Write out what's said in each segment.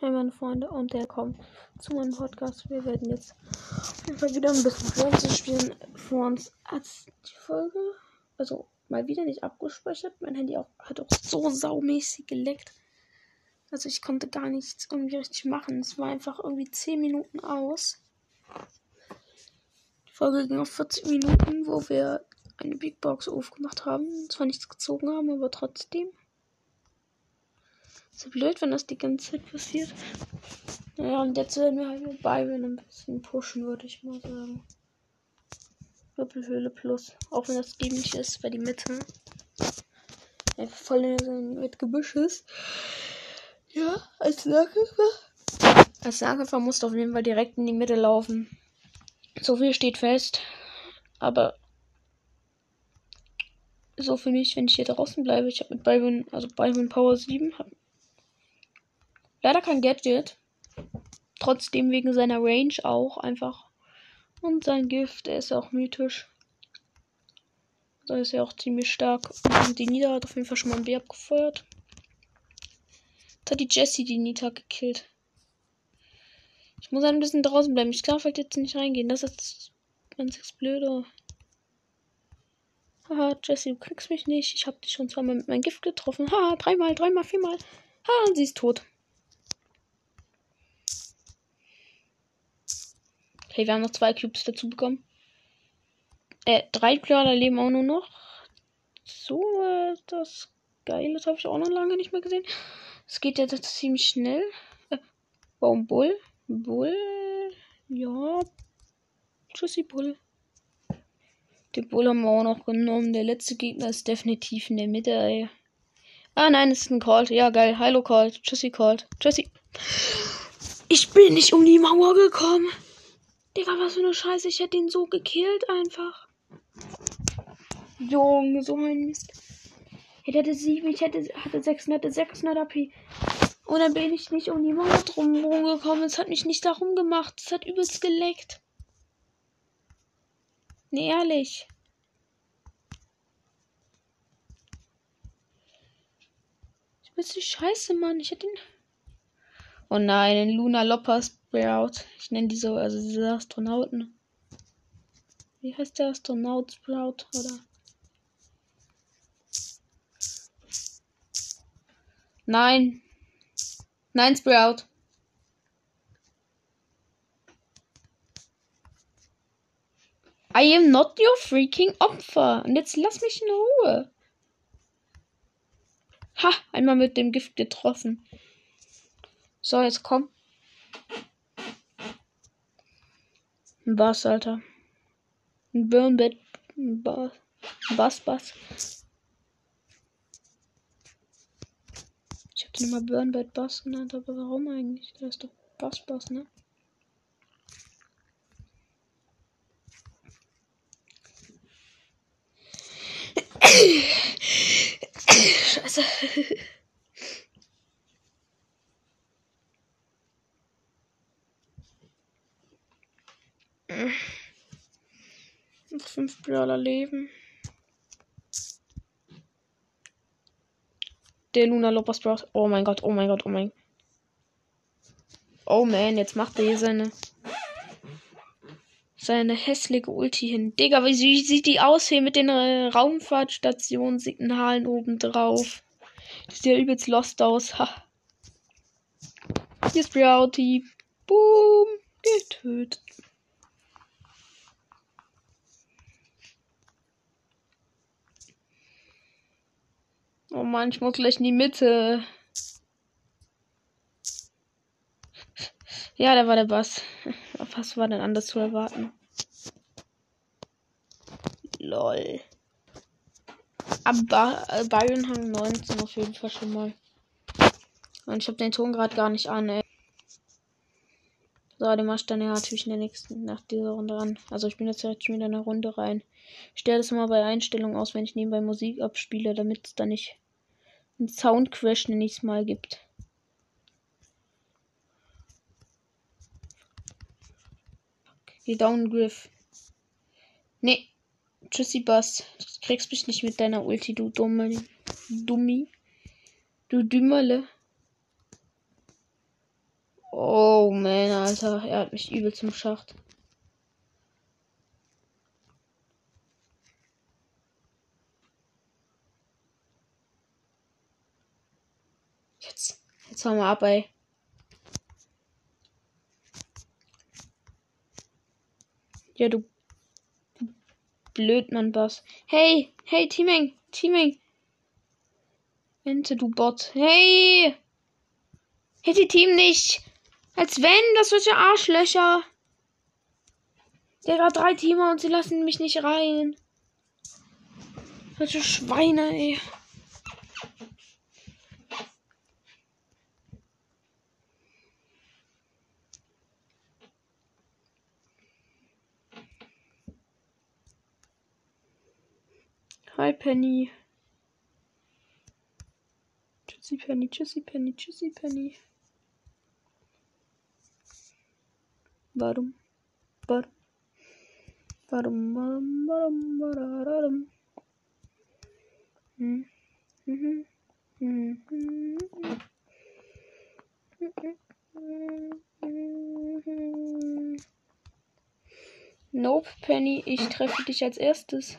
Hey meine Freunde und der kommt zu meinem Podcast. Wir werden jetzt auf jeden Fall wieder ein bisschen Pflanze spielen. Vor uns hat die Folge, also mal wieder nicht abgespeichert. Mein Handy auch, hat auch so saumäßig geleckt. Also ich konnte gar nichts irgendwie richtig machen. Es war einfach irgendwie 10 Minuten aus. Die Folge ging auf 40 Minuten, wo wir eine Big Box aufgemacht haben. Zwar nichts gezogen haben, aber trotzdem. So blöd, wenn das die ganze Zeit passiert. Naja, und jetzt werden wir halt mit Byron ein bisschen pushen, würde ich mal sagen. Doppelhöhle plus. Auch wenn das dämlich ist, weil die Mitte einfach voll mit Gebüsch ist. Ja, als Nahkämpfer. Als Nahkämpfer musst du auf jeden Fall direkt in die Mitte laufen. So viel steht fest. Aber so für mich, wenn ich hier draußen bleibe. Ich habe mit Byron, also Byron Power 7, hab Leider kein Gadget. Trotzdem wegen seiner Range auch einfach. Und sein Gift, der ist auch mythisch. Da ist er auch ziemlich stark. Und die Nita hat auf jeden Fall schon mal ein B abgefeuert. Jetzt hat die Jessie die Nita gekillt. Ich muss ein bisschen draußen bleiben. Ich darf halt jetzt nicht reingehen. Das ist ganz blöde. Haha, Jessie, du kriegst mich nicht. Ich hab dich schon zweimal mit meinem Gift getroffen. Haha, dreimal, dreimal, viermal. Ha, und sie ist tot. Okay, wir haben noch zwei Cubes dazu bekommen. Äh, drei Brawler leben auch nur noch. So, äh, das geil. Das habe ich auch noch lange nicht mehr gesehen. Es geht jetzt ziemlich schnell. Äh, warum Bull? Bull? Ja. Tschüssi, Bull. Den Bull haben wir auch noch genommen. Der letzte Gegner ist definitiv in der Mitte, ey. Ah, nein, es ist ein Colt. Ja, geil. Hallo, Colt. Tschüssi, Colt. Tschüssi. Ich bin nicht um die Mauer gekommen. Digga, was für eine Scheiße. Ich hätte ihn so gekillt einfach. Junge, so ein Mist. Ich hätte 7, ich hätte, hatte 600, 600 AP. Und dann bin ich nicht um die Mauer drum gekommen. Es hat mich nicht darum gemacht. Es hat übelst geleckt. Nee, ehrlich. Ich bin die Scheiße, Mann. Ich hätte ihn. Oh nein, ein Luna Lopper Sprout. Ich nenne die so, also diese Astronauten. Wie heißt der Astronaut Sprout, oder? Nein. Nein, Sprout. I am not your freaking Opfer. Und jetzt lass mich in Ruhe. Ha, einmal mit dem Gift getroffen. So, jetzt komm. Ein Bass, Alter. Ein Burnbett. Ein Bass. Bass, Bass. Ich hab den immer Burnbett Bass genannt, aber warum eigentlich? Der ist doch Bass, Bass, ne? Scheiße. Noch fünf Brawler leben. Der Luna Lopez Bros. Oh mein Gott, oh mein Gott, oh mein. Oh man, jetzt macht er hier seine. Seine hässliche Ulti hin. Digga, wie sieht die aus hier mit den äh, Raumfahrtstationssignalen oben drauf? Sieht ja übelst lost aus. Ha. Hier ist Browty. Boom. Getötet. Oh Mann, ich muss gleich in die Mitte. Ja, da war der Bass. Was war denn anders zu erwarten? Lol. Aber äh, Bayern haben 19 auf jeden Fall schon mal. Und ich habe den Ton gerade gar nicht an, ey. So, den mach ich dann ja natürlich in der nächsten, nach dieser Runde an. Also ich bin jetzt direkt schon wieder in eine Runde rein. Ich stelle das mal bei Einstellungen aus, wenn ich nebenbei Musik abspiele, damit es da nicht einen Soundcrash, nenne ich es mal, gibt. Geh down, Griff. Nee. Tschüssi, Bass. Du kriegst mich nicht mit deiner Ulti, du dumme. Dummi. Du Dümmerle. Oh man, Alter. Er hat mich übel zum Schacht. Jetzt. Haben wir ab, ey. Ja, du. Blödmann, Boss. Hey, hey, Teaming, Teaming. Ente, du Bot. Hey! Hätte Team nicht. Als wenn, das solche Arschlöcher. Der hat drei Teamer und sie lassen mich nicht rein. Solche Schweine, ey. Hi, Penny. Tschüssi, Penny, tschüssi, Penny, tschüssi, Penny. Warum? Warum? Warum? Warum? Warum? Warum? Hm. Mhm. Mhm. Mhm. Nope, Penny, ich treffe dich als erstes.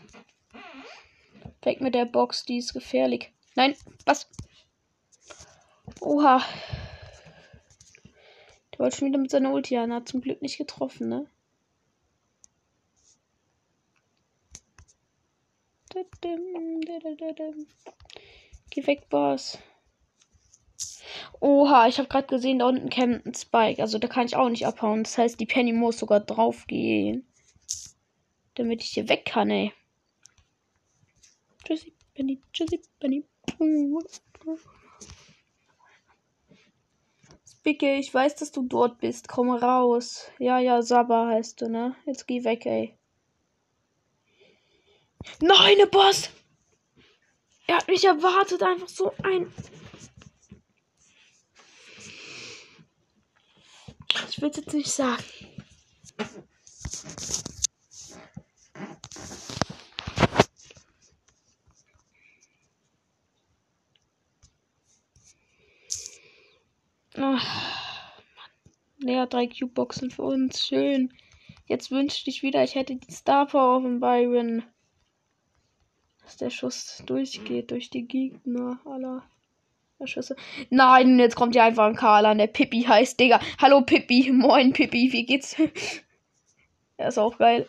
Weg mit der Box, die ist gefährlich. Nein, was? Oha. Der wollte schon wieder mit seiner Ulti an, hat zum Glück nicht getroffen, ne? Geh weg, Boss. Oha, ich habe gerade gesehen, da unten kämpft ein Spike. Also da kann ich auch nicht abhauen. Das heißt, die Penny muss sogar drauf gehen. Damit ich hier weg kann, ey. Tschüssi, Penny. Tschüssi, Penny. Spicke, ich weiß, dass du dort bist. Komm raus. Ja, ja, Saba heißt du, ne? Jetzt geh weg, ey. Nein, der Boss! Er hat mich erwartet, einfach so ein. Ich will es jetzt nicht sagen. Ja, drei Cube-Boxen für uns. Schön. Jetzt wünschte ich wieder, ich hätte die Star Power von Byron. Dass der Schuss durchgeht durch die Gegner aller Schüsse. Nein, jetzt kommt ja einfach ein Karl an, der Pippi heißt, Digga. Hallo Pippi, moin Pippi, wie geht's? er ist auch geil.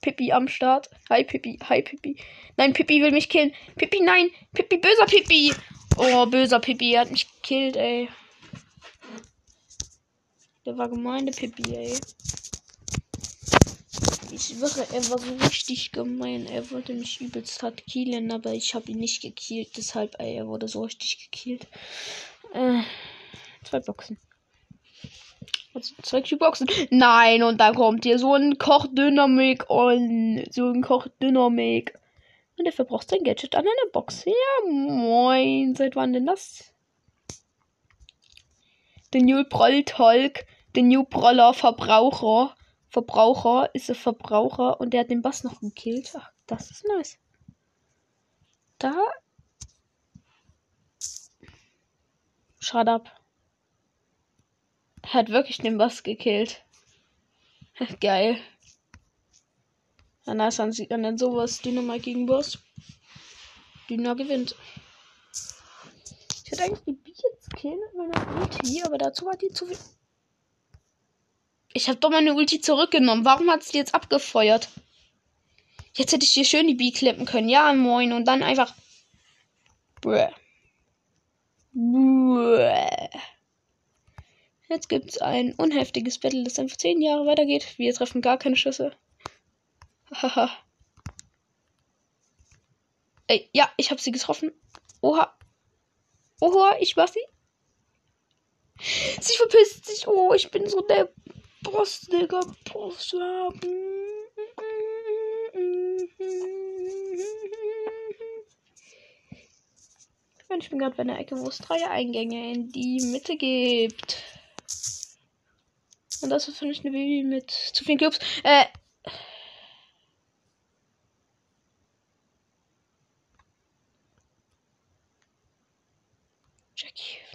Pippi am Start. Hi Pippi, hi Pippi. Nein, Pippi will mich killen. Pippi, nein. Pippi, böser Pippi. Oh, böser Pippi, er hat mich gekillt, ey. Der war gemein, der Pippi, ey. Ich schwöre, er war so richtig gemein. Er wollte mich übelst hart killen, aber ich habe ihn nicht gekillt. Deshalb, ey, er wurde so richtig gekillt. Äh, zwei Boxen. Also zwei Boxen. Nein, und dann kommt hier so ein Kochdynamik und so ein Kochdynamik. Und er verbraucht sein Gadget an einer Box. Ja, moin. Seit wann denn das? Der New Proll Talk, der New Proller Verbraucher. Verbraucher ist ein Verbraucher und der hat den Bass noch gekillt. Ach, das ist nice. Da. Shut up. Hat wirklich den Bass gekillt. Geil. Ja, nice, dann sieht man dann sowas. Dynamite gegen Boss. Dynamite gewinnt. Ich hätte eigentlich die Bier killen mit meiner Ulti, aber dazu war die zu viel. Ich habe doch meine Ulti zurückgenommen. Warum hat sie jetzt abgefeuert? Jetzt hätte ich hier schön die B klippen können. Ja, moin. Und dann einfach. Bäh. Bäh. Jetzt gibt's ein unheftiges Battle, das einfach 10 Jahre weitergeht. Wir treffen gar keine Schüsse. Haha. Ey, ja, ich habe sie getroffen. Oha. Oha, ich war sie. Sie verpisst sich. Oh, ich bin so der Boss, Digga. Boss. Ich bin gerade bei einer Ecke, wo es drei Eingänge in die Mitte gibt. Und das ist für mich eine Baby mit zu vielen Clubs. Äh.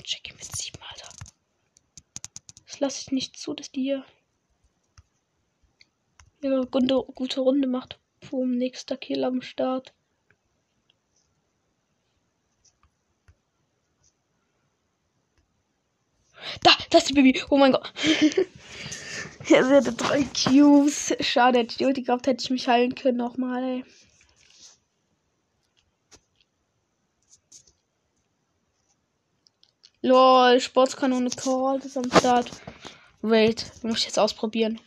Jackie, mit sieben, Alter. Das lasse ich nicht zu, dass die hier ihre gute, gute Runde macht. Boom, nächster Kill am Start. Da, das ist die Baby. Oh mein Gott. ja, sie hatte drei Cubes. Schade, hätte ich die Ulti gehabt, hätte ich mich heilen können nochmal, ey. Lol, Sportskanone Call ist am Start. Wait, muss ich jetzt ausprobieren.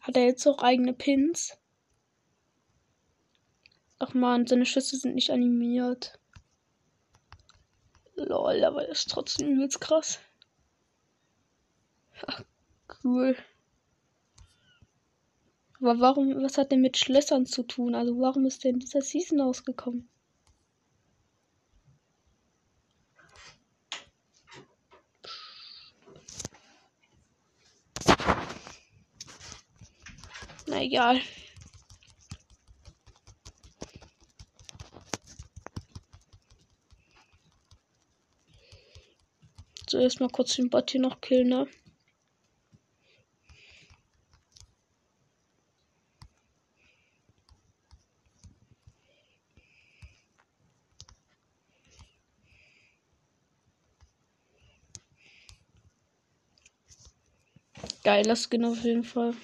Hat er jetzt auch eigene Pins? Ach man, seine Schüsse sind nicht animiert. Lol, aber das ist trotzdem übelst krass. Ach, cool. Aber warum, was hat denn mit Schlössern zu tun? Also warum ist denn dieser Season ausgekommen? Na egal. So, erstmal kurz den Bot hier noch killen, ne? Geiler Skin auf jeden Fall.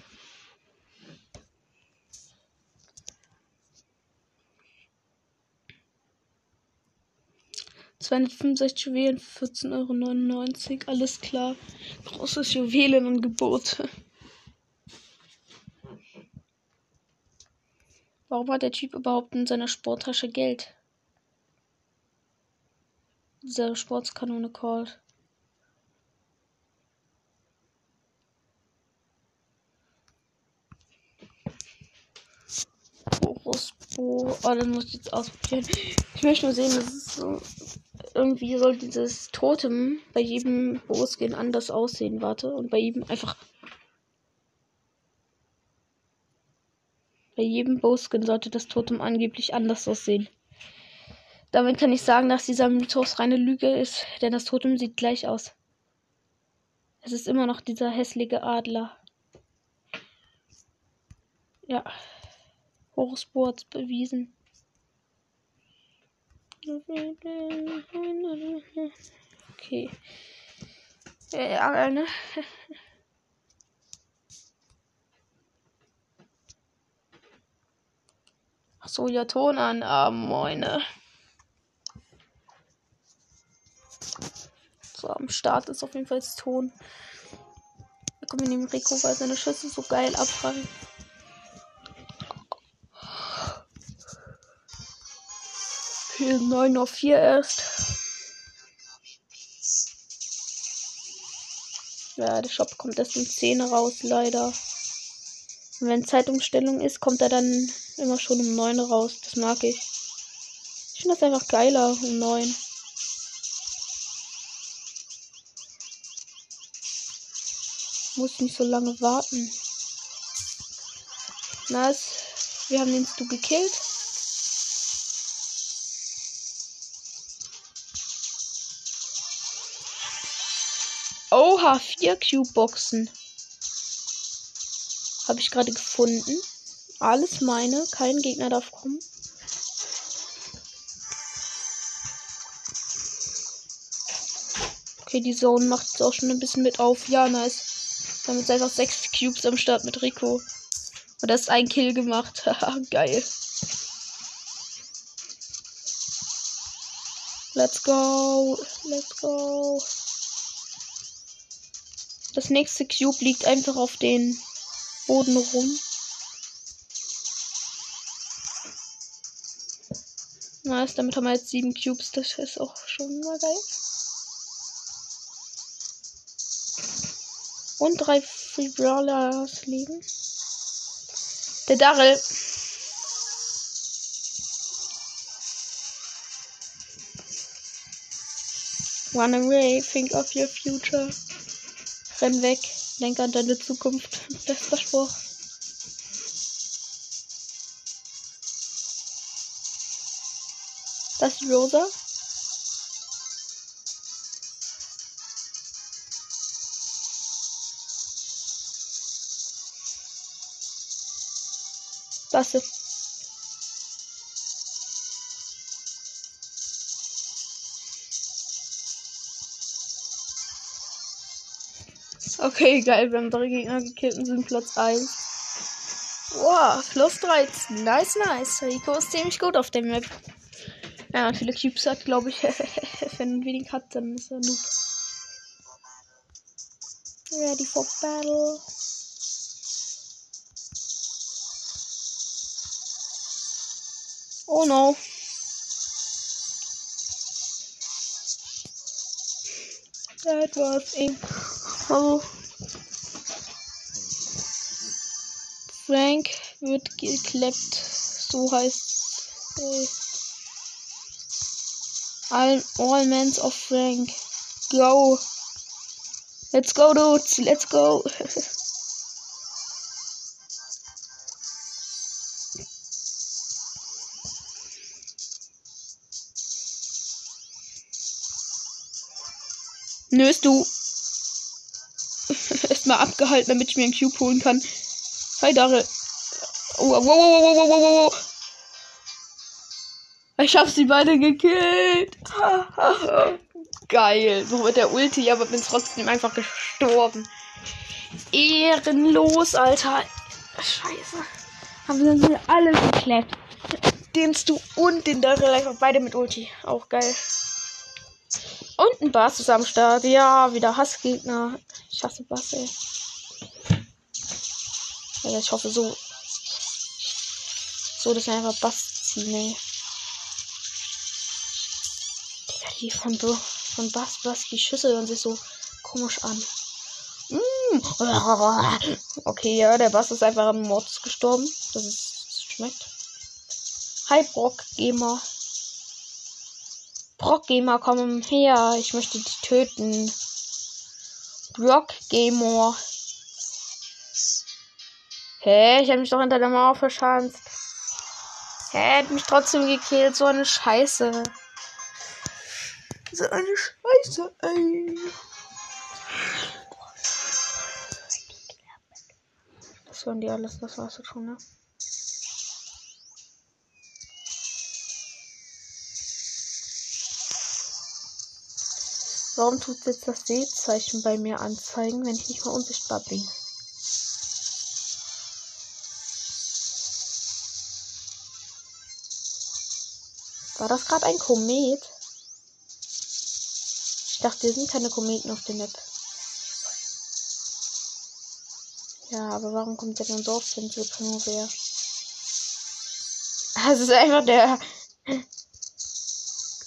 265 Juwelen, 14,99 Euro. Alles klar. Großes Juwelenangebot. Warum hat der Typ überhaupt in seiner Sporttasche Geld? Diese Sportskanone called. Oh, dann muss ich jetzt ausprobieren. Ich möchte nur sehen, dass es so irgendwie soll dieses Totem bei jedem Boskin anders aussehen. Warte. Und bei jedem einfach. Bei jedem Boskin sollte das Totem angeblich anders aussehen. Damit kann ich sagen, dass dieser Mythos reine Lüge ist, denn das Totem sieht gleich aus. Es ist immer noch dieser hässliche Adler. Ja. Horus bewiesen. Okay. Ja, ne? Achso, ja, Ton an. Ah, moine. So, am Start ist auf jeden Fall Ton. Da kommen wir neben Rico, weil seine Schüsse so geil abfallen. 9 auf 4 erst. Ja, der Shop kommt erst um 10 raus, leider. Und wenn Zeitumstellung ist, kommt er dann immer schon um 9 raus. Das mag ich. Ich finde das einfach geiler um 9. Muss nicht so lange warten. Nice. Wir haben den Stu gekillt. Oha, vier Cube-Boxen. Habe ich gerade gefunden. Alles meine. Kein Gegner darf kommen. Okay, die Zone macht jetzt auch schon ein bisschen mit auf. Ja, nice. Wir haben jetzt einfach sechs Cubes am Start mit Rico. Und das ist ein Kill gemacht. Haha, geil. Let's go. Let's go. Das nächste Cube liegt einfach auf den Boden rum. Nice, damit haben wir jetzt sieben Cubes. Das ist auch schon mal geil. Und drei Free Brawlers liegen. Der Darrell. Run away, think of your future. Renn weg. Denk an deine Zukunft. Das Spruch. Das ist Rosa. Das ist Okay, geil. Wir haben drei Gegner gekillt und sind Platz 1. Wow, plus 13. Nice, nice. Rico ist ziemlich gut auf dem Map. Ja, viele Cubes hat, glaube ich. Wenn wenig hat, dann ist er Noob. Ready for battle. Oh no. That was Oh. Frank wird gekleppt. So heißt äh, all, all Mans of Frank. Go. Let's go, dudes. Let's go. Nöst du. Erstmal abgehalten, damit ich mir einen Cube holen kann. Hi, Dare. Oh, wow, wow, wow, wow, wow, wow. Ich hab sie beide gekillt. Geil. So mit der Ulti, aber bin trotzdem einfach gestorben. Ehrenlos, Alter. Scheiße. Haben sie alle geklärt. Den Stu und den Daryl beide mit Ulti. Auch geil. Und ein Bass ist Start. Ja, wieder Hassgegner. Ich hasse Bass, ey. Ja, ich hoffe so. So, dass wir einfach Bass ziehen, ey. Digga, die von, von Bass, Bass, die Schüsse hören sich so komisch an. Mm. Okay, ja, der Bass ist einfach am Mords gestorben. Das ist. Das schmeckt. Hi, Brock Gamer. Brock Gamer, komm her. Ich möchte dich töten. Brock Gamer. Hä? Ich habe mich doch hinter der Mauer verschanzt. Hä? Hat mich trotzdem gekillt. So eine Scheiße. So eine Scheiße, ey. Das waren die alles. Das war's jetzt schon, ne? Warum tut jetzt das Seezeichen bei mir anzeigen, wenn ich nicht mehr unsichtbar bin? War das gerade ein Komet? Ich dachte, hier sind keine Kometen auf dem Map. Ja, aber warum kommt der dann so oft, wenn sie nur wäre? Es ist einfach der.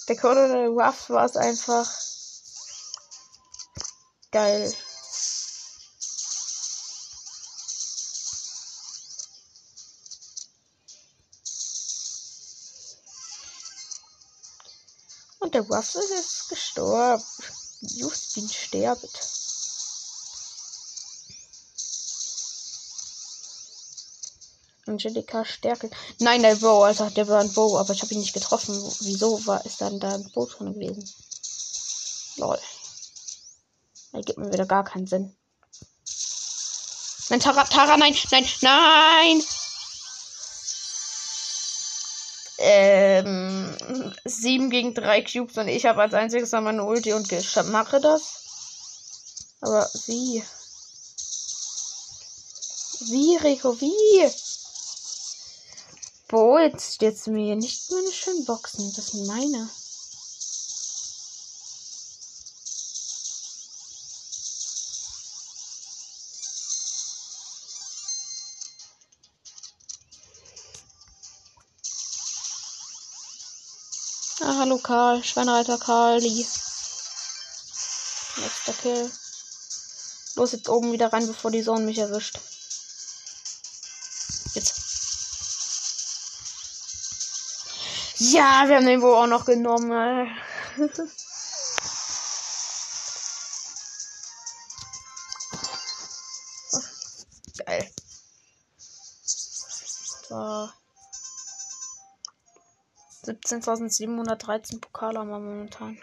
Der der Waff war es einfach. Geil. Der Waffel ist gestorben. Justin sterbt. Angelika Stärke. Nein, der Bow, also der war ein Bow, aber ich habe ihn nicht getroffen. Wieso war ist dann da ein Boot drin gewesen? Lol. Ergibt mir wieder gar keinen Sinn. Nein, Tara, Tara, nein, nein, nein! Ähm, 7 gegen 3 Cubes und ich habe als einziges mal meine Ulti und mache das. Aber wie? Wie, Rico, wie? Boah, jetzt, jetzt mir nicht meine schönen Boxen. Das sind meine. Hallo Karl. Schweinreiter Karli. Nächster Kill. Los jetzt oben wieder rein, bevor die Sonne mich erwischt. Jetzt. Ja, wir haben den wohl auch noch genommen. 17.713 Pokale haben wir momentan.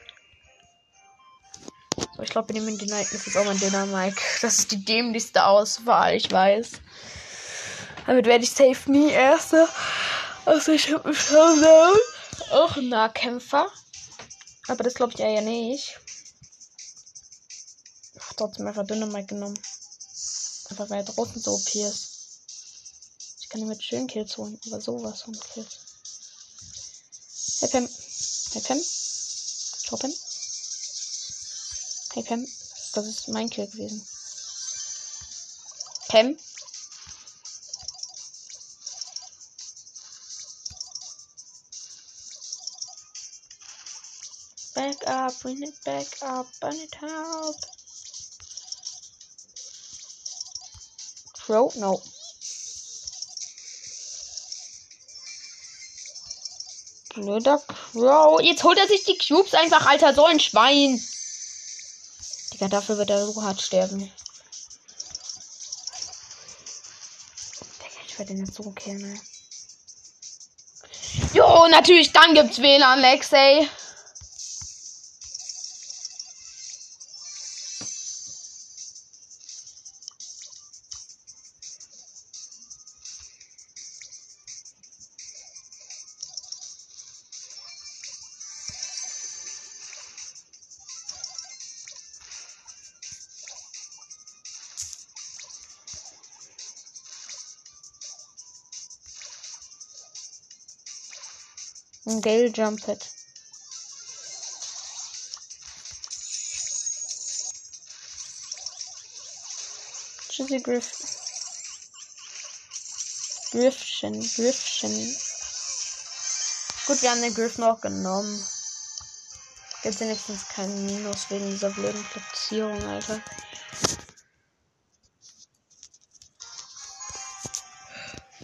So, ich glaube, wir nehmen den Night ist auch mein Dynamike. Das ist die dämlichste Auswahl, ich weiß. Damit werde ich safe nie Erster. Also ich habe einen Showdown. Auch ein Nahkämpfer. Aber das glaube ich eher nicht. Ach, trotzdem einfach Dynamite genommen. Einfach weil er draußen so OP ist. Ich kann ihn mit schönen Kills holen, aber sowas von Kills. Hey Pam. Hey Pam. Ciao Pam. Hey Pam. Das ist mein Kill gewesen. Pam. Back up, bring it back up, burn it help. Crow? No. Blöder Crow. Jetzt holt er sich die Cubes einfach, Alter. So ein Schwein. Digga, dafür wird er so hart sterben. Ich werde den jetzt so killen. Jo, natürlich, dann gibt's WLAN, Lex. Gale Jump Hit. Tschüssi Griff. Griffchen, Griffchen. Gut, wir haben den Griff noch genommen. Gibt wenigstens keinen Minus wegen dieser blöden Platzierung, Alter.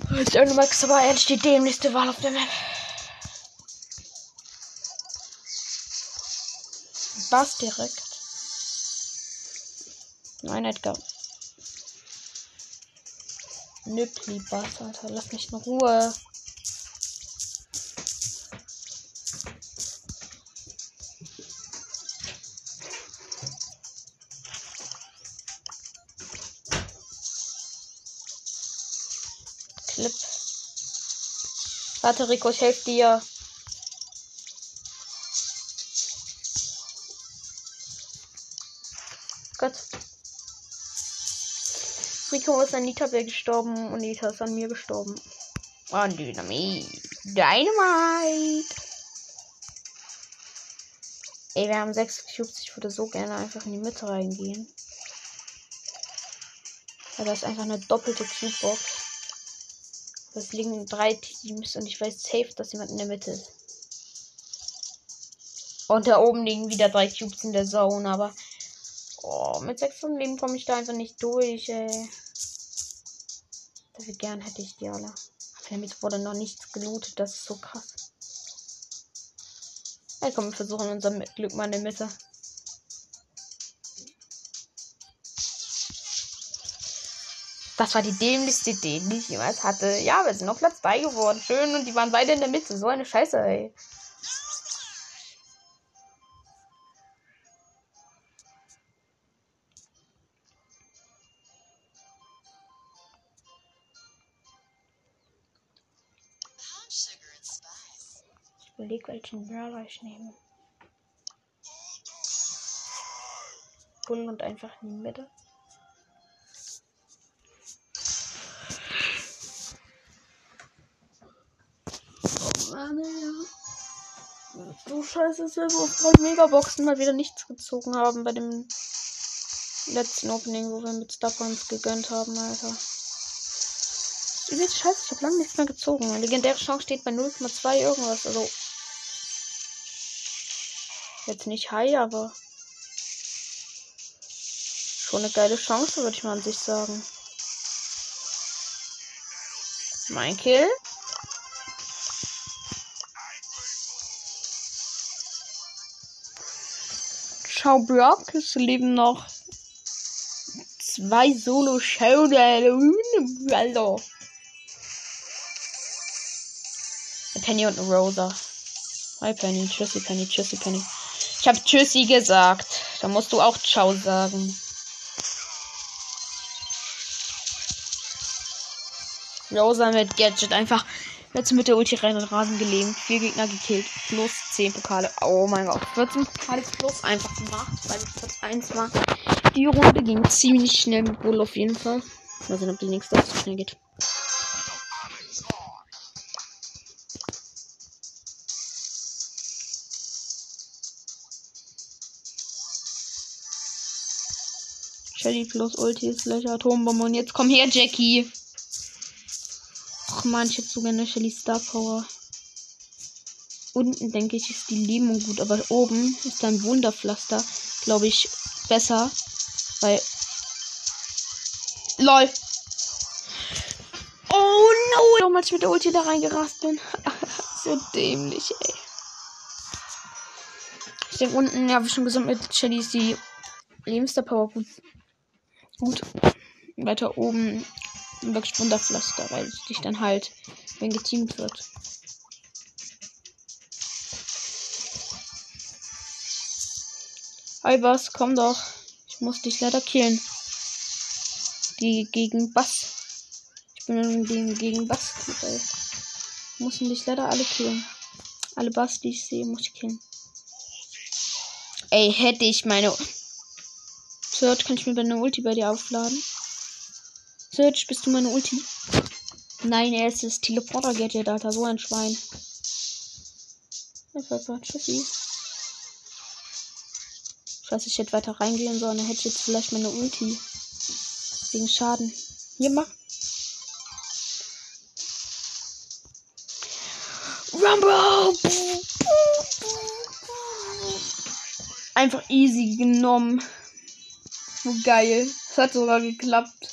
Jetzt Max aber ehrlich die dämlichste Wahl auf der Map. Bass direkt. Nein, Edgar. Nippli Bass, Alter. Lass mich in Ruhe. Clip. Warte, Rico, ich helfe dir. Rico ist an Nita gestorben und Nita ist an mir gestorben. Oh, Dynamit. Dynamite. Ey, wir haben sechs Cubes. Ich würde so gerne einfach in die Mitte reingehen. Ja, das ist einfach eine doppelte Cube-Box. Es liegen drei Teams und ich weiß safe, dass jemand in der Mitte ist. Und da oben liegen wieder drei Cubes in der Zone, aber Oh, mit 600 Leben komme ich da einfach nicht durch, ey. Dafür gern hätte ich die alle. Damit wurde noch nichts gelootet, das ist so krass. Ja, komm, wir versuchen unser Glück mal in der Mitte. Das war die dämlichste Idee, die ich jemals hatte. Ja, wir sind auf Platz 3 geworden. Schön. Und die waren beide in der Mitte. So eine Scheiße, ey. Überlege, welchen Brawler ich nehme. Bull und einfach in die Mitte. Oh Mann, ja. Du Scheiße, Silber auf drei Megaboxen mal wieder nichts gezogen haben bei dem letzten Opening, wo wir mit Star Points gegönnt haben, Alter. Übelst scheiße, ich habe lange nichts mehr gezogen. Legendäre Chance steht bei 0,2 irgendwas. Also Jetzt nicht high, aber schon eine geile Chance, würde ich mal an sich sagen. Mein Kill. Ciao Brock, es leben noch zwei Solo Showdown. Eine Penny und Rosa. Hi Penny, tschüssi Penny, tschüssi Penny. Ich habe Tschüssi gesagt. Da musst du auch Ciao sagen. Rosa mit Gadget einfach jetzt mit der Ulti rein Rasen gelegen. Vier Gegner gekillt. Plus 10 Pokale. Oh mein Gott. 14 Pokale plus einfach gemacht, weil ich Platz 1 war. Die Runde ging ziemlich schnell mit Bull auf jeden Fall. Mal sehen, ob die nächste auch so schnell geht. Shelly plus Ulti slash Atombombe. Und jetzt komm her, Jackie. Ach man, ich hätte sogar eine Shelly Star Power. Unten, denke ich, ist die Lähmung gut, aber oben ist ein Wunderpflaster, glaube ich, besser. Weil. LOL. Oh no! Warum als ich mit der Ulti da reingerast bin. so dämlich, ey. Ich denke unten, ja, wie schon gesagt, mit Shelly ist die Power gut gut weiter oben wirklich Wunderpflaster, weil es dich dann halt, wenn geteamt wird. Hi Bass, komm doch. Ich muss dich leider killen. Die gegen Bass. Ich bin gegen, gegen Bass. Ich muss dich leider alle killen. Alle Bass, die ich sehe, muss ich killen. Ey, hätte ich meine Search, kann ich mir deine Ulti bei dir aufladen? Search, bist du meine Ulti? Nein, er ist das Teleporter-Gadget, Alter. So ein Schwein. Tschüssi. Ich weiß, ich hätte weiter reingehen sollen. Dann hätte ich jetzt vielleicht meine Ulti. Wegen Schaden. Hier, mach. Rumble! Einfach easy genommen. Geil. Es hat sogar geklappt.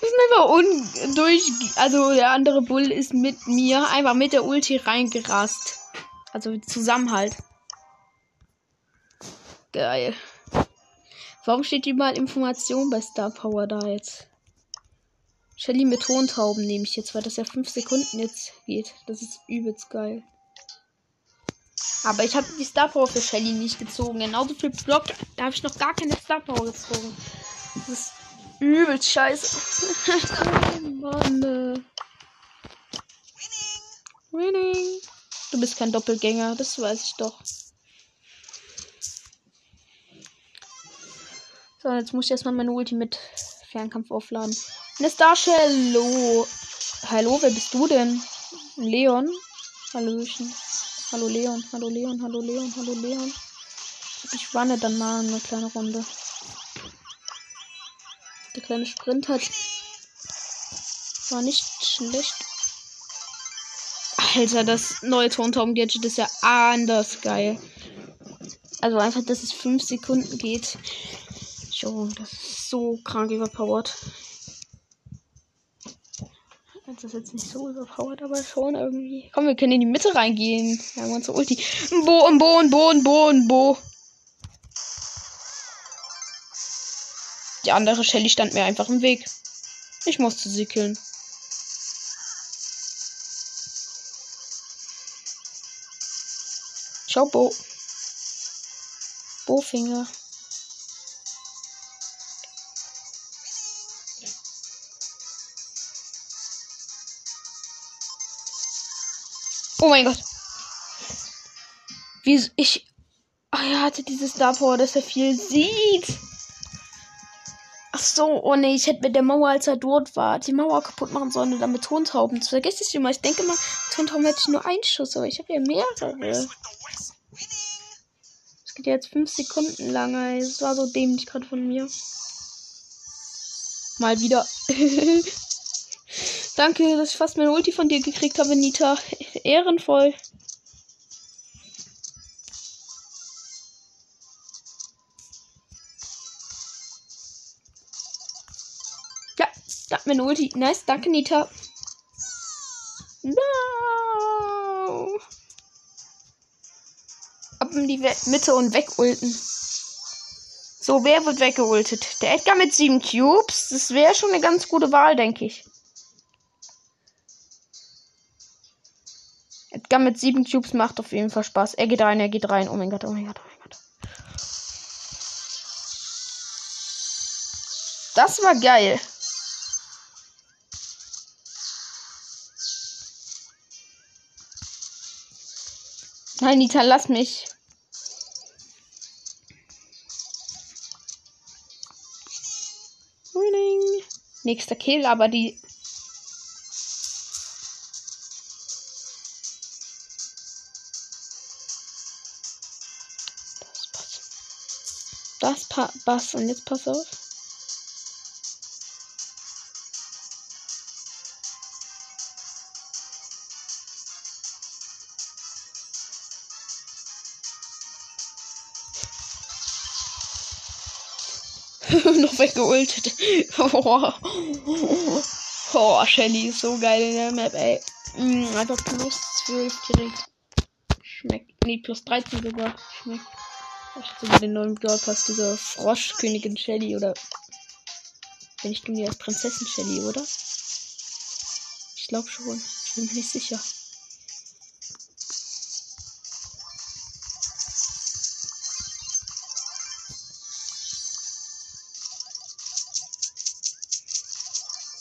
Wir sind einfach undurch. Also der andere Bull ist mit mir einfach mit der Ulti reingerast. Also Zusammenhalt. Geil. Warum steht überall Information bei Star Power da jetzt? Shelly mit Tontauben nehme ich jetzt, weil das ja 5 Sekunden jetzt geht. Das ist übelst geil. Aber ich habe die Star Power für Shelly nicht gezogen. Genauso viel Block. Da habe ich noch gar keine Star Power gezogen. Das ist übelst scheiße. Mann. Winning. Du bist kein Doppelgänger, das weiß ich doch. So, jetzt muss ich erstmal meine Ulti mit Fernkampf aufladen. Eine Starshell. Hallo. Hallo, wer bist du denn? Leon? Hallöchen. Hallo Leon, hallo Leon, hallo Leon, hallo Leon. Ich wanne dann mal eine kleine Runde. Der kleine Sprint hat. War nicht schlecht. Alter, das neue Tontauben-Gadget ist ja anders geil. Also einfach, dass es 5 Sekunden geht. Jo, das ist so krank überpowered. Das ist jetzt nicht so überpowered, aber schon irgendwie. Komm, wir können in die Mitte reingehen. Wir haben unsere Ulti. Ein Bo, ein Bo, ein Bo, ein Bo, ein Bo. Die andere Shelly stand mir einfach im Weg. Ich musste sie killen. Ciao, Bo. Bofinger. Oh mein Gott. Wie ich. Ach, er hatte dieses Star Power, dass er viel sieht. Ach so, oh nee, ich hätte mit der Mauer, als er dort war, die Mauer kaputt machen sollen oder mit Tontauben. Das vergesse ich immer. Ich denke mal, Tontauben hätte ich nur einen Schuss, aber ich habe ja mehrere. Das geht jetzt fünf Sekunden lang. Das war so dämlich gerade von mir. Mal wieder. Danke, dass ich fast meine Ulti von dir gekriegt habe, Nita. Ehrenvoll. Ja, da hat meine Ulti. Nice, danke, Nita. No. Ab in die Mitte und wegulten. So, wer wird weggeultet? Der Edgar mit sieben Cubes. Das wäre schon eine ganz gute Wahl, denke ich. Edgar mit sieben Cubes macht auf jeden Fall Spaß. Er geht rein, er geht rein. Oh mein Gott, oh mein Gott, oh mein Gott. Das war geil. Nein, Nita, lass mich. Winning. Nächster Kill, aber die. Das passt. Und jetzt pass auf. noch weggeultet. Oh. oh, Shelly ist so geil in der Map, ey. Mm, einfach plus 12 direkt. Schmeckt. Nee, plus 13 sogar. Schmeckt. Ich hatte sogar den neuen Girl Pass, diese Froschkönigin Shelly oder. Wenn ich die als Prinzessin Shelly, oder? Ich glaube schon. Ich bin mir nicht sicher.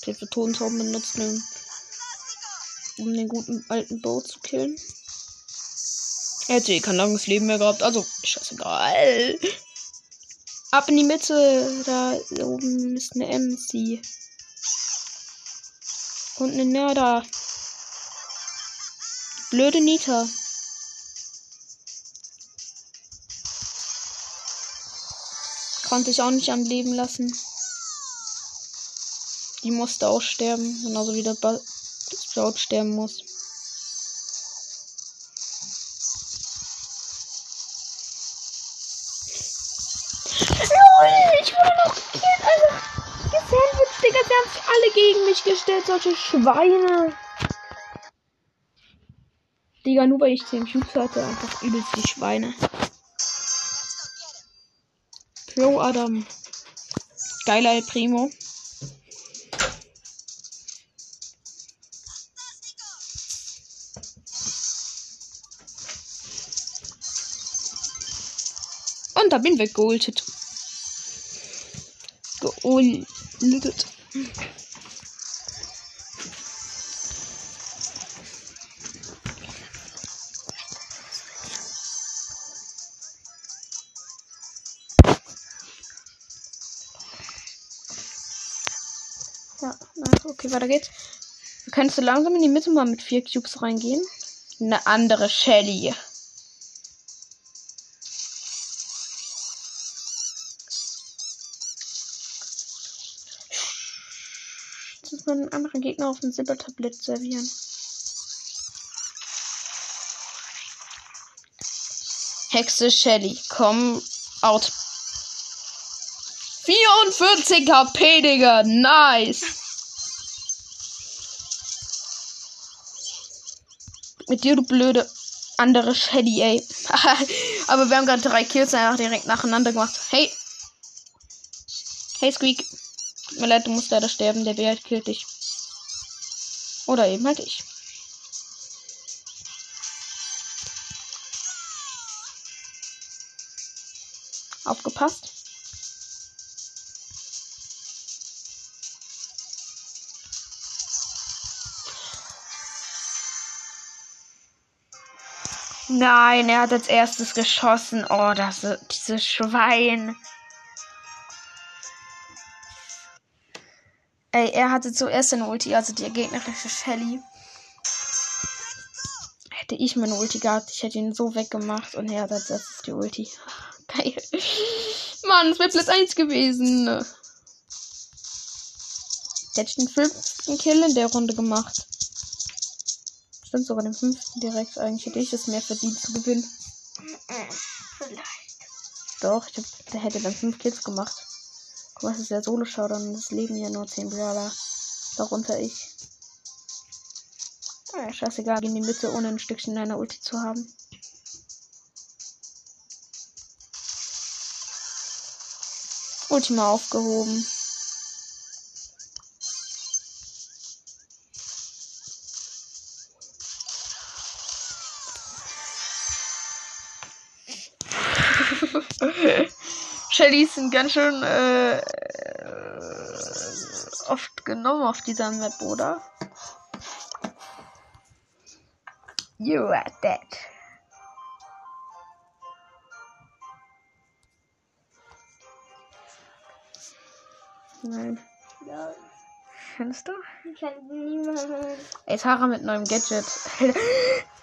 Hilfe Tonsauben benutzen, um den guten alten Bow zu killen. Er hätte eh kein langes Leben mehr gehabt, also scheißegal. Ab in die Mitte, da oben ist eine MC. Und eine Nerda. Blöde Nita. Konnte ich auch nicht am Leben lassen. Die musste auch sterben, genauso wie der Sprout sterben muss. Gegen mich gestellt, solche Schweine. Digga, nur weil ich 10 Cubes hatte, einfach übelst die Schweine. Pro Adam. Geiler El Primo. Und da bin wir geultet. Geultet. Okay, weiter geht's. Können so langsam in die Mitte mal mit vier Cubes reingehen. Eine andere Shelly. muss man anderen Gegner auf dem Silbertablett servieren. Hexe Shelly, komm out. 44 KP, Digga. Nice. Mit dir, du blöde andere Shelly, ey. Aber wir haben gerade drei Kills einfach direkt nacheinander gemacht. Hey. Hey, Squeak. Tut mir leid, du musst leider sterben. Der Bär killt dich. Oder eben halt ich. Aufgepasst. Nein, er hat als erstes geschossen. Oh, das dieses Schwein. Ey, er hatte zuerst eine Ulti, also die gegnerische Shelly. Hätte ich meine Ulti gehabt, ich hätte ihn so weggemacht und er hat als erstes die Ulti. Geil. Mann, es wäre Platz 1 gewesen. Der hätte den fünften Kill in der Runde gemacht. Stimmt sogar den fünften direkt. Eigentlich hätte ich es mehr verdient zu gewinnen. Vielleicht. Doch, ich hab, der hätte dann fünf Kills gemacht. Was ist der Solo-Showdown? Das leben ja nur 10 Brawler. Darunter ich. Ah, scheißegal, in die Mitte, ohne ein Stückchen deiner Ulti zu haben. Ultima aufgehoben. Shellys sind ganz schön äh, genommen auf dieser Map, oder? You are dead. Nein. Ja, Findest du? ich kann niemanden. Ey, Tara mit neuem Gadget.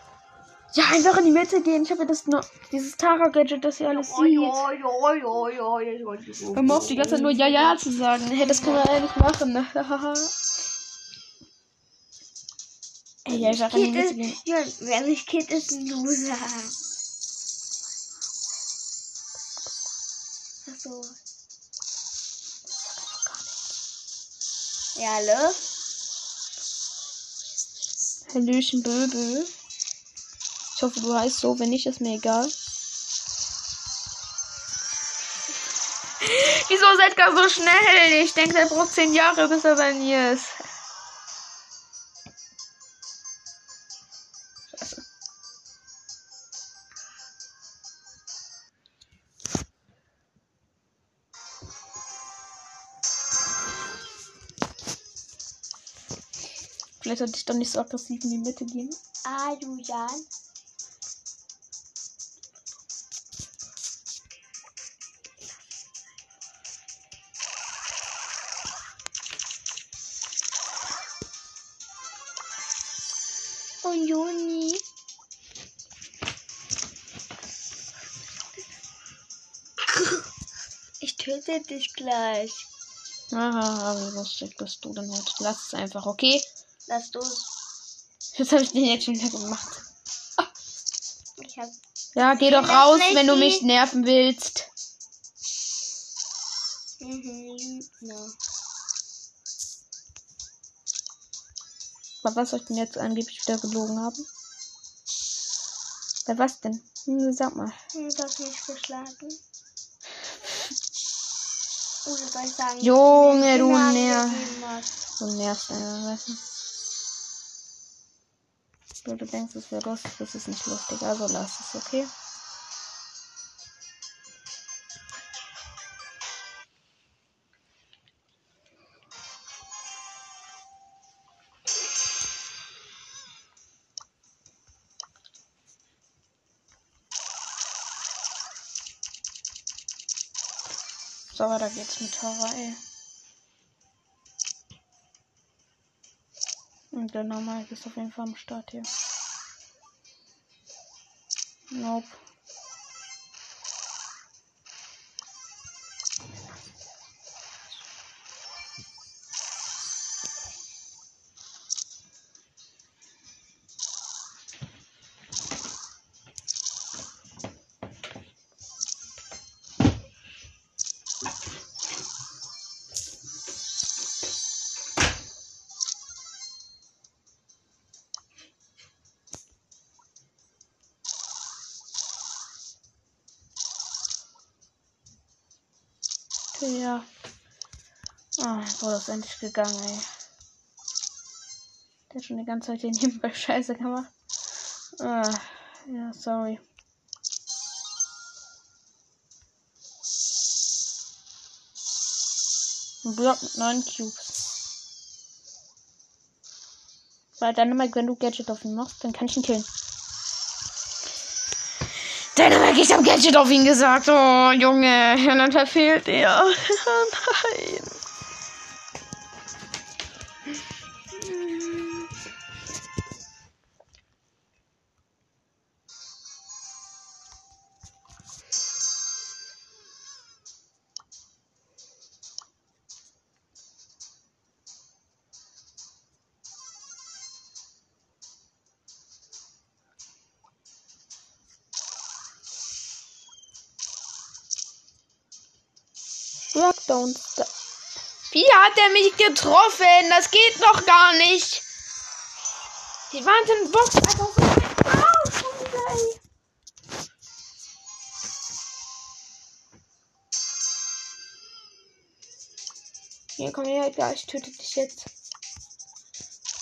ja, einfach in die Mitte gehen. Ich habe ja das noch, dieses Tara-Gadget, das ihr alles sieht. Hör mal auf, die ganze Zeit nur Ja, Ja zu sagen. Hey, das kann man ja nicht machen. ne? Ey, ja, einfach in die Kid Mitte gehen. ist, ja, wer nicht Kid ist ein Loser. Achso. Ja, hallo? Hallöchen, Böbel. Ich hoffe, du heißt so. Wenn nicht, ist mir egal. Wieso seid ihr so schnell? Ich denke, er braucht 10 Jahre, bis er bei mir ist. Scheiße. Vielleicht sollte ich doch nicht so aggressiv in die Mitte gehen. Ah, Julian. Und Ich töte dich gleich. Aha, wie lustig bist du denn heute? Lass es einfach, okay? Lass du. Jetzt habe ich den jetzt schon wieder gemacht. Ich hab. Ja, geh doch raus, wenn du mich nerven willst. Mhm, no. Was soll ich denn jetzt angeblich wieder gelogen haben? Bei was denn? Hm, sag mal. Du hast mich geschlagen. Soll ich sagen, Junge, du den Namen Nerv. gegeben hast? Du nervst einfach, weißt? Du, du denkst, es wäre lustig, das ist nicht lustig. Also lass es, okay? So, weiter geht's mit ey. Und der normal ist auf jeden Fall am Start hier. Nope. Ah, das ist endlich gegangen, ey. Der hat schon die ganze Zeit hier nebenbei Scheiße gemacht. Ah, ja, sorry. Ein Block mit neun Cubes. Weil dann immer, wenn du Gadget auf ihn machst, dann kann ich ihn killen. Dynamite, ich hab Gadget auf ihn gesagt. Oh, Junge. Und dann verfehlt er. Nein. Lockdown. Wie hat er mich getroffen? Das geht noch gar nicht. Die Wahnsinn Box einfach so weit raus. ey. Hier, komm her, ja, ich töte dich jetzt.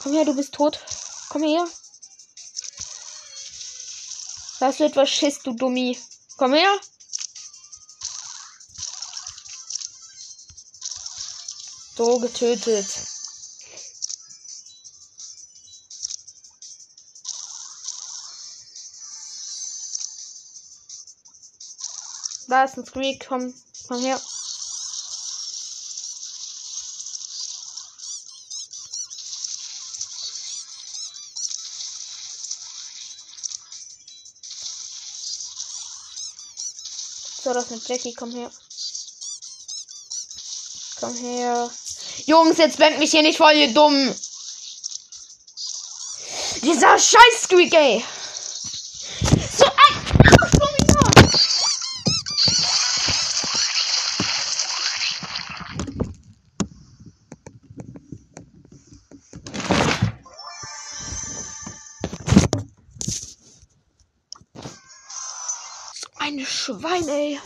Komm her, du bist tot. Komm her. Hast du etwas Schiss, du Dummi? Komm her. So getötet. Da ist ein Squeak, komm, komm her. So, das ist eine Jackie, komm her. Komm her. Jungs, jetzt blendet mich hier nicht voll, ihr dumm. Dieser scheiß Squeak, ey. So ein Arschloch. So ein Schwein, ey.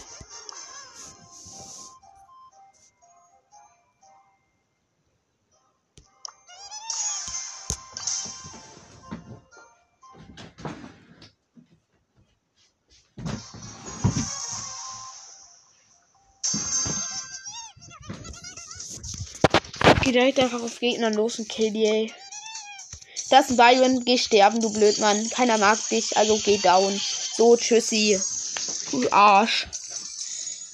Geh direkt einfach auf Gegner los und kill die, ey. Das ist ein Byron, geh sterben, du Blödmann. Keiner mag dich, also geh down. So, tschüssi. Du Arsch.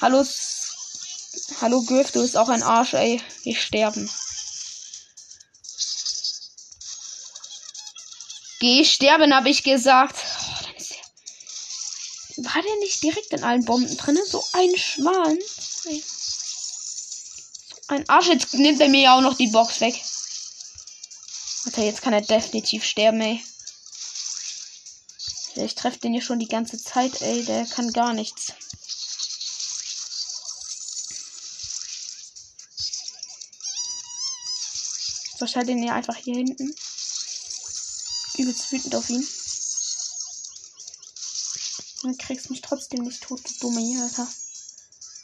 Hallo. Hallo Griff, du bist auch ein Arsch, ey. Geh sterben. Geh sterben, hab ich gesagt. Oh, dann ist der... War der nicht direkt in allen Bomben drin? So ein Schwan. Ey. Ein Arsch, jetzt nimmt er mir ja auch noch die Box weg. Alter, jetzt kann er definitiv sterben, ey. Ich treffe den hier schon die ganze Zeit, ey. Der kann gar nichts. So, schalt den hier einfach hier hinten. Übelst wütend auf ihn. Du kriegst mich trotzdem nicht tot, du dumme hier, Alter.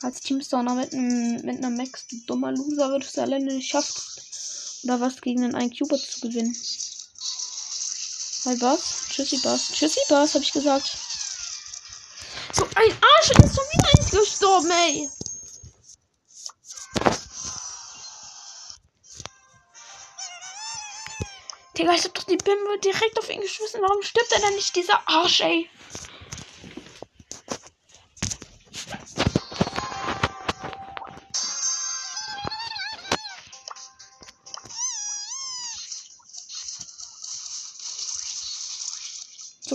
Als Teamstormer mit einem mit einer Max, du dummer Loser, würdest du alleine nicht schaffen. Oder was gegen einen 1 Cuber zu gewinnen. Hi Boss. Tschüssi Boss. Tschüssi Boss, hab ich gesagt. So ein Arsch ist schon wieder nicht gestorben, ey. Digga, ich hab doch die Bimbe direkt auf ihn geschmissen. Warum stirbt er denn nicht, dieser Arsch, ey?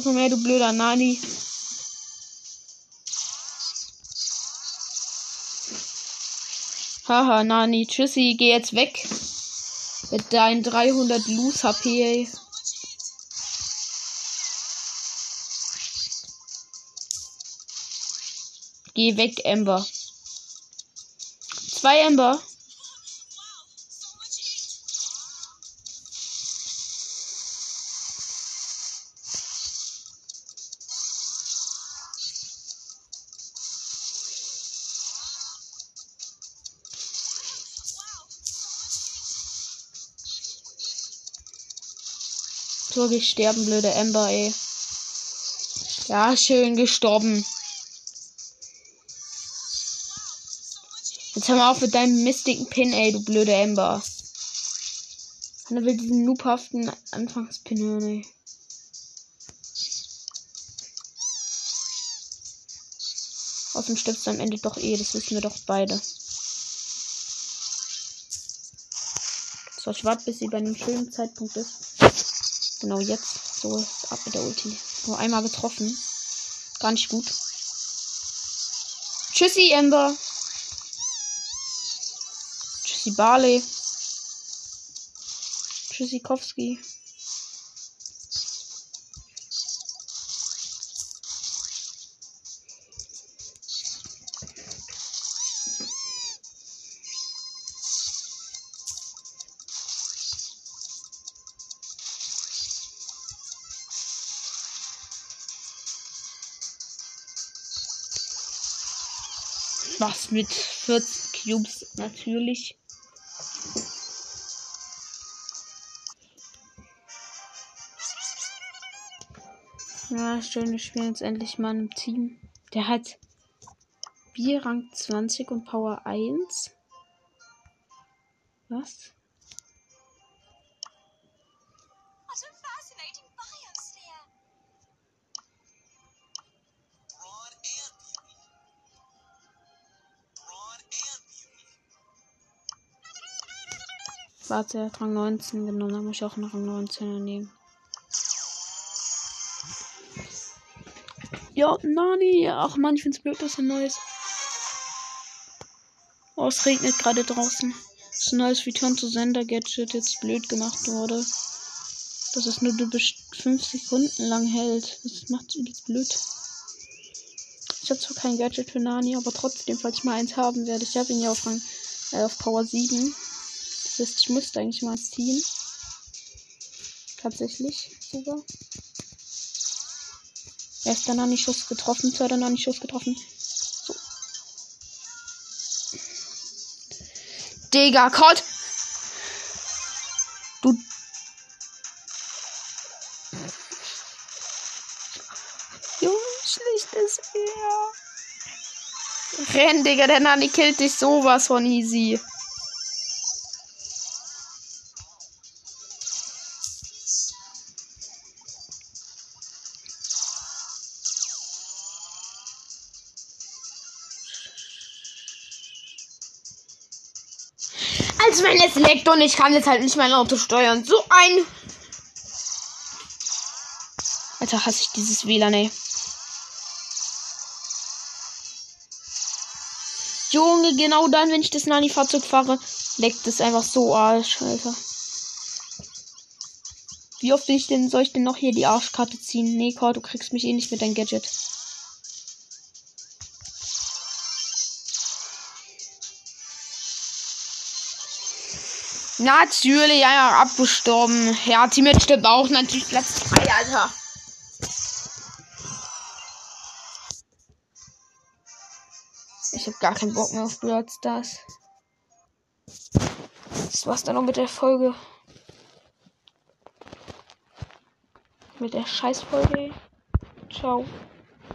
Komm her, du blöder Nani. Haha, Nani. Tschüssi, geh jetzt weg. Mit deinen 300 Loose HP. Geh weg, Ember. Zwei Ember. Geh sterben, blöde Ember, ey. Ja, schön gestorben. Jetzt hör mal auf mit deinem mistigen Pin, ey, du blöde Ember. Anna will diesen noobhaften Anfangspin hören, ey. Außerdem stirbst du am Ende doch eh, das wissen wir doch beide. So, ich warte, bis sie bei einem schönen Zeitpunkt ist. Genau jetzt. So, ab mit der Ulti. Nur einmal getroffen. Gar nicht gut. Tschüssi, Ember. Tschüssi, Barley. Tschüssikowski. Was mit 40 Cubes natürlich. Ja, schön, wir spielen jetzt endlich mal im Team. Der hat Bierrang 20 und Power 1. Was? Warte, Rang 19 genommen. Dann muss ich auch einen Rang 19 nehmen. Ja, Nani. Ach man, ich find's blöd, dass ein neues. Oh, es regnet gerade draußen. Das ein neues Return to Sender Gadget jetzt blöd gemacht wurde. Dass es nur best- 5 Sekunden lang hält. Das macht übelst blöd. Ich habe zwar kein Gadget für Nani, aber trotzdem, falls ich mal eins haben werde. Ich habe ihn ja auf, Rang, äh, auf Power 7. Das ich müsste eigentlich mal ziehen. Tatsächlich sogar. Erster Nani-Schuss getroffen, zweiter Nani-Schuss getroffen. So. Digga, Gott! Du. Junge, schlicht ist er. Renn, Digga, der Nani killt dich sowas von easy. Als wenn es leckt und ich kann jetzt halt nicht mein Auto steuern. So ein. Alter, hasse ich dieses WLAN, ey. Junge, genau dann, wenn ich das Nani-Fahrzeug fahre, leckt es einfach so Arsch, Alter. Wie oft will ich denn, soll ich denn noch hier die Arschkarte ziehen? Nee, Cor, du kriegst mich eh nicht mit deinem Gadget. Natürlich, ja, ja, abgestorben. Ja, Teammate stirbt auch natürlich Platz 3, Alter. Ich hab gar keinen Bock mehr auf Brawl Stars. Das war's dann noch mit der Folge. Mit der Scheißfolge. Ciao.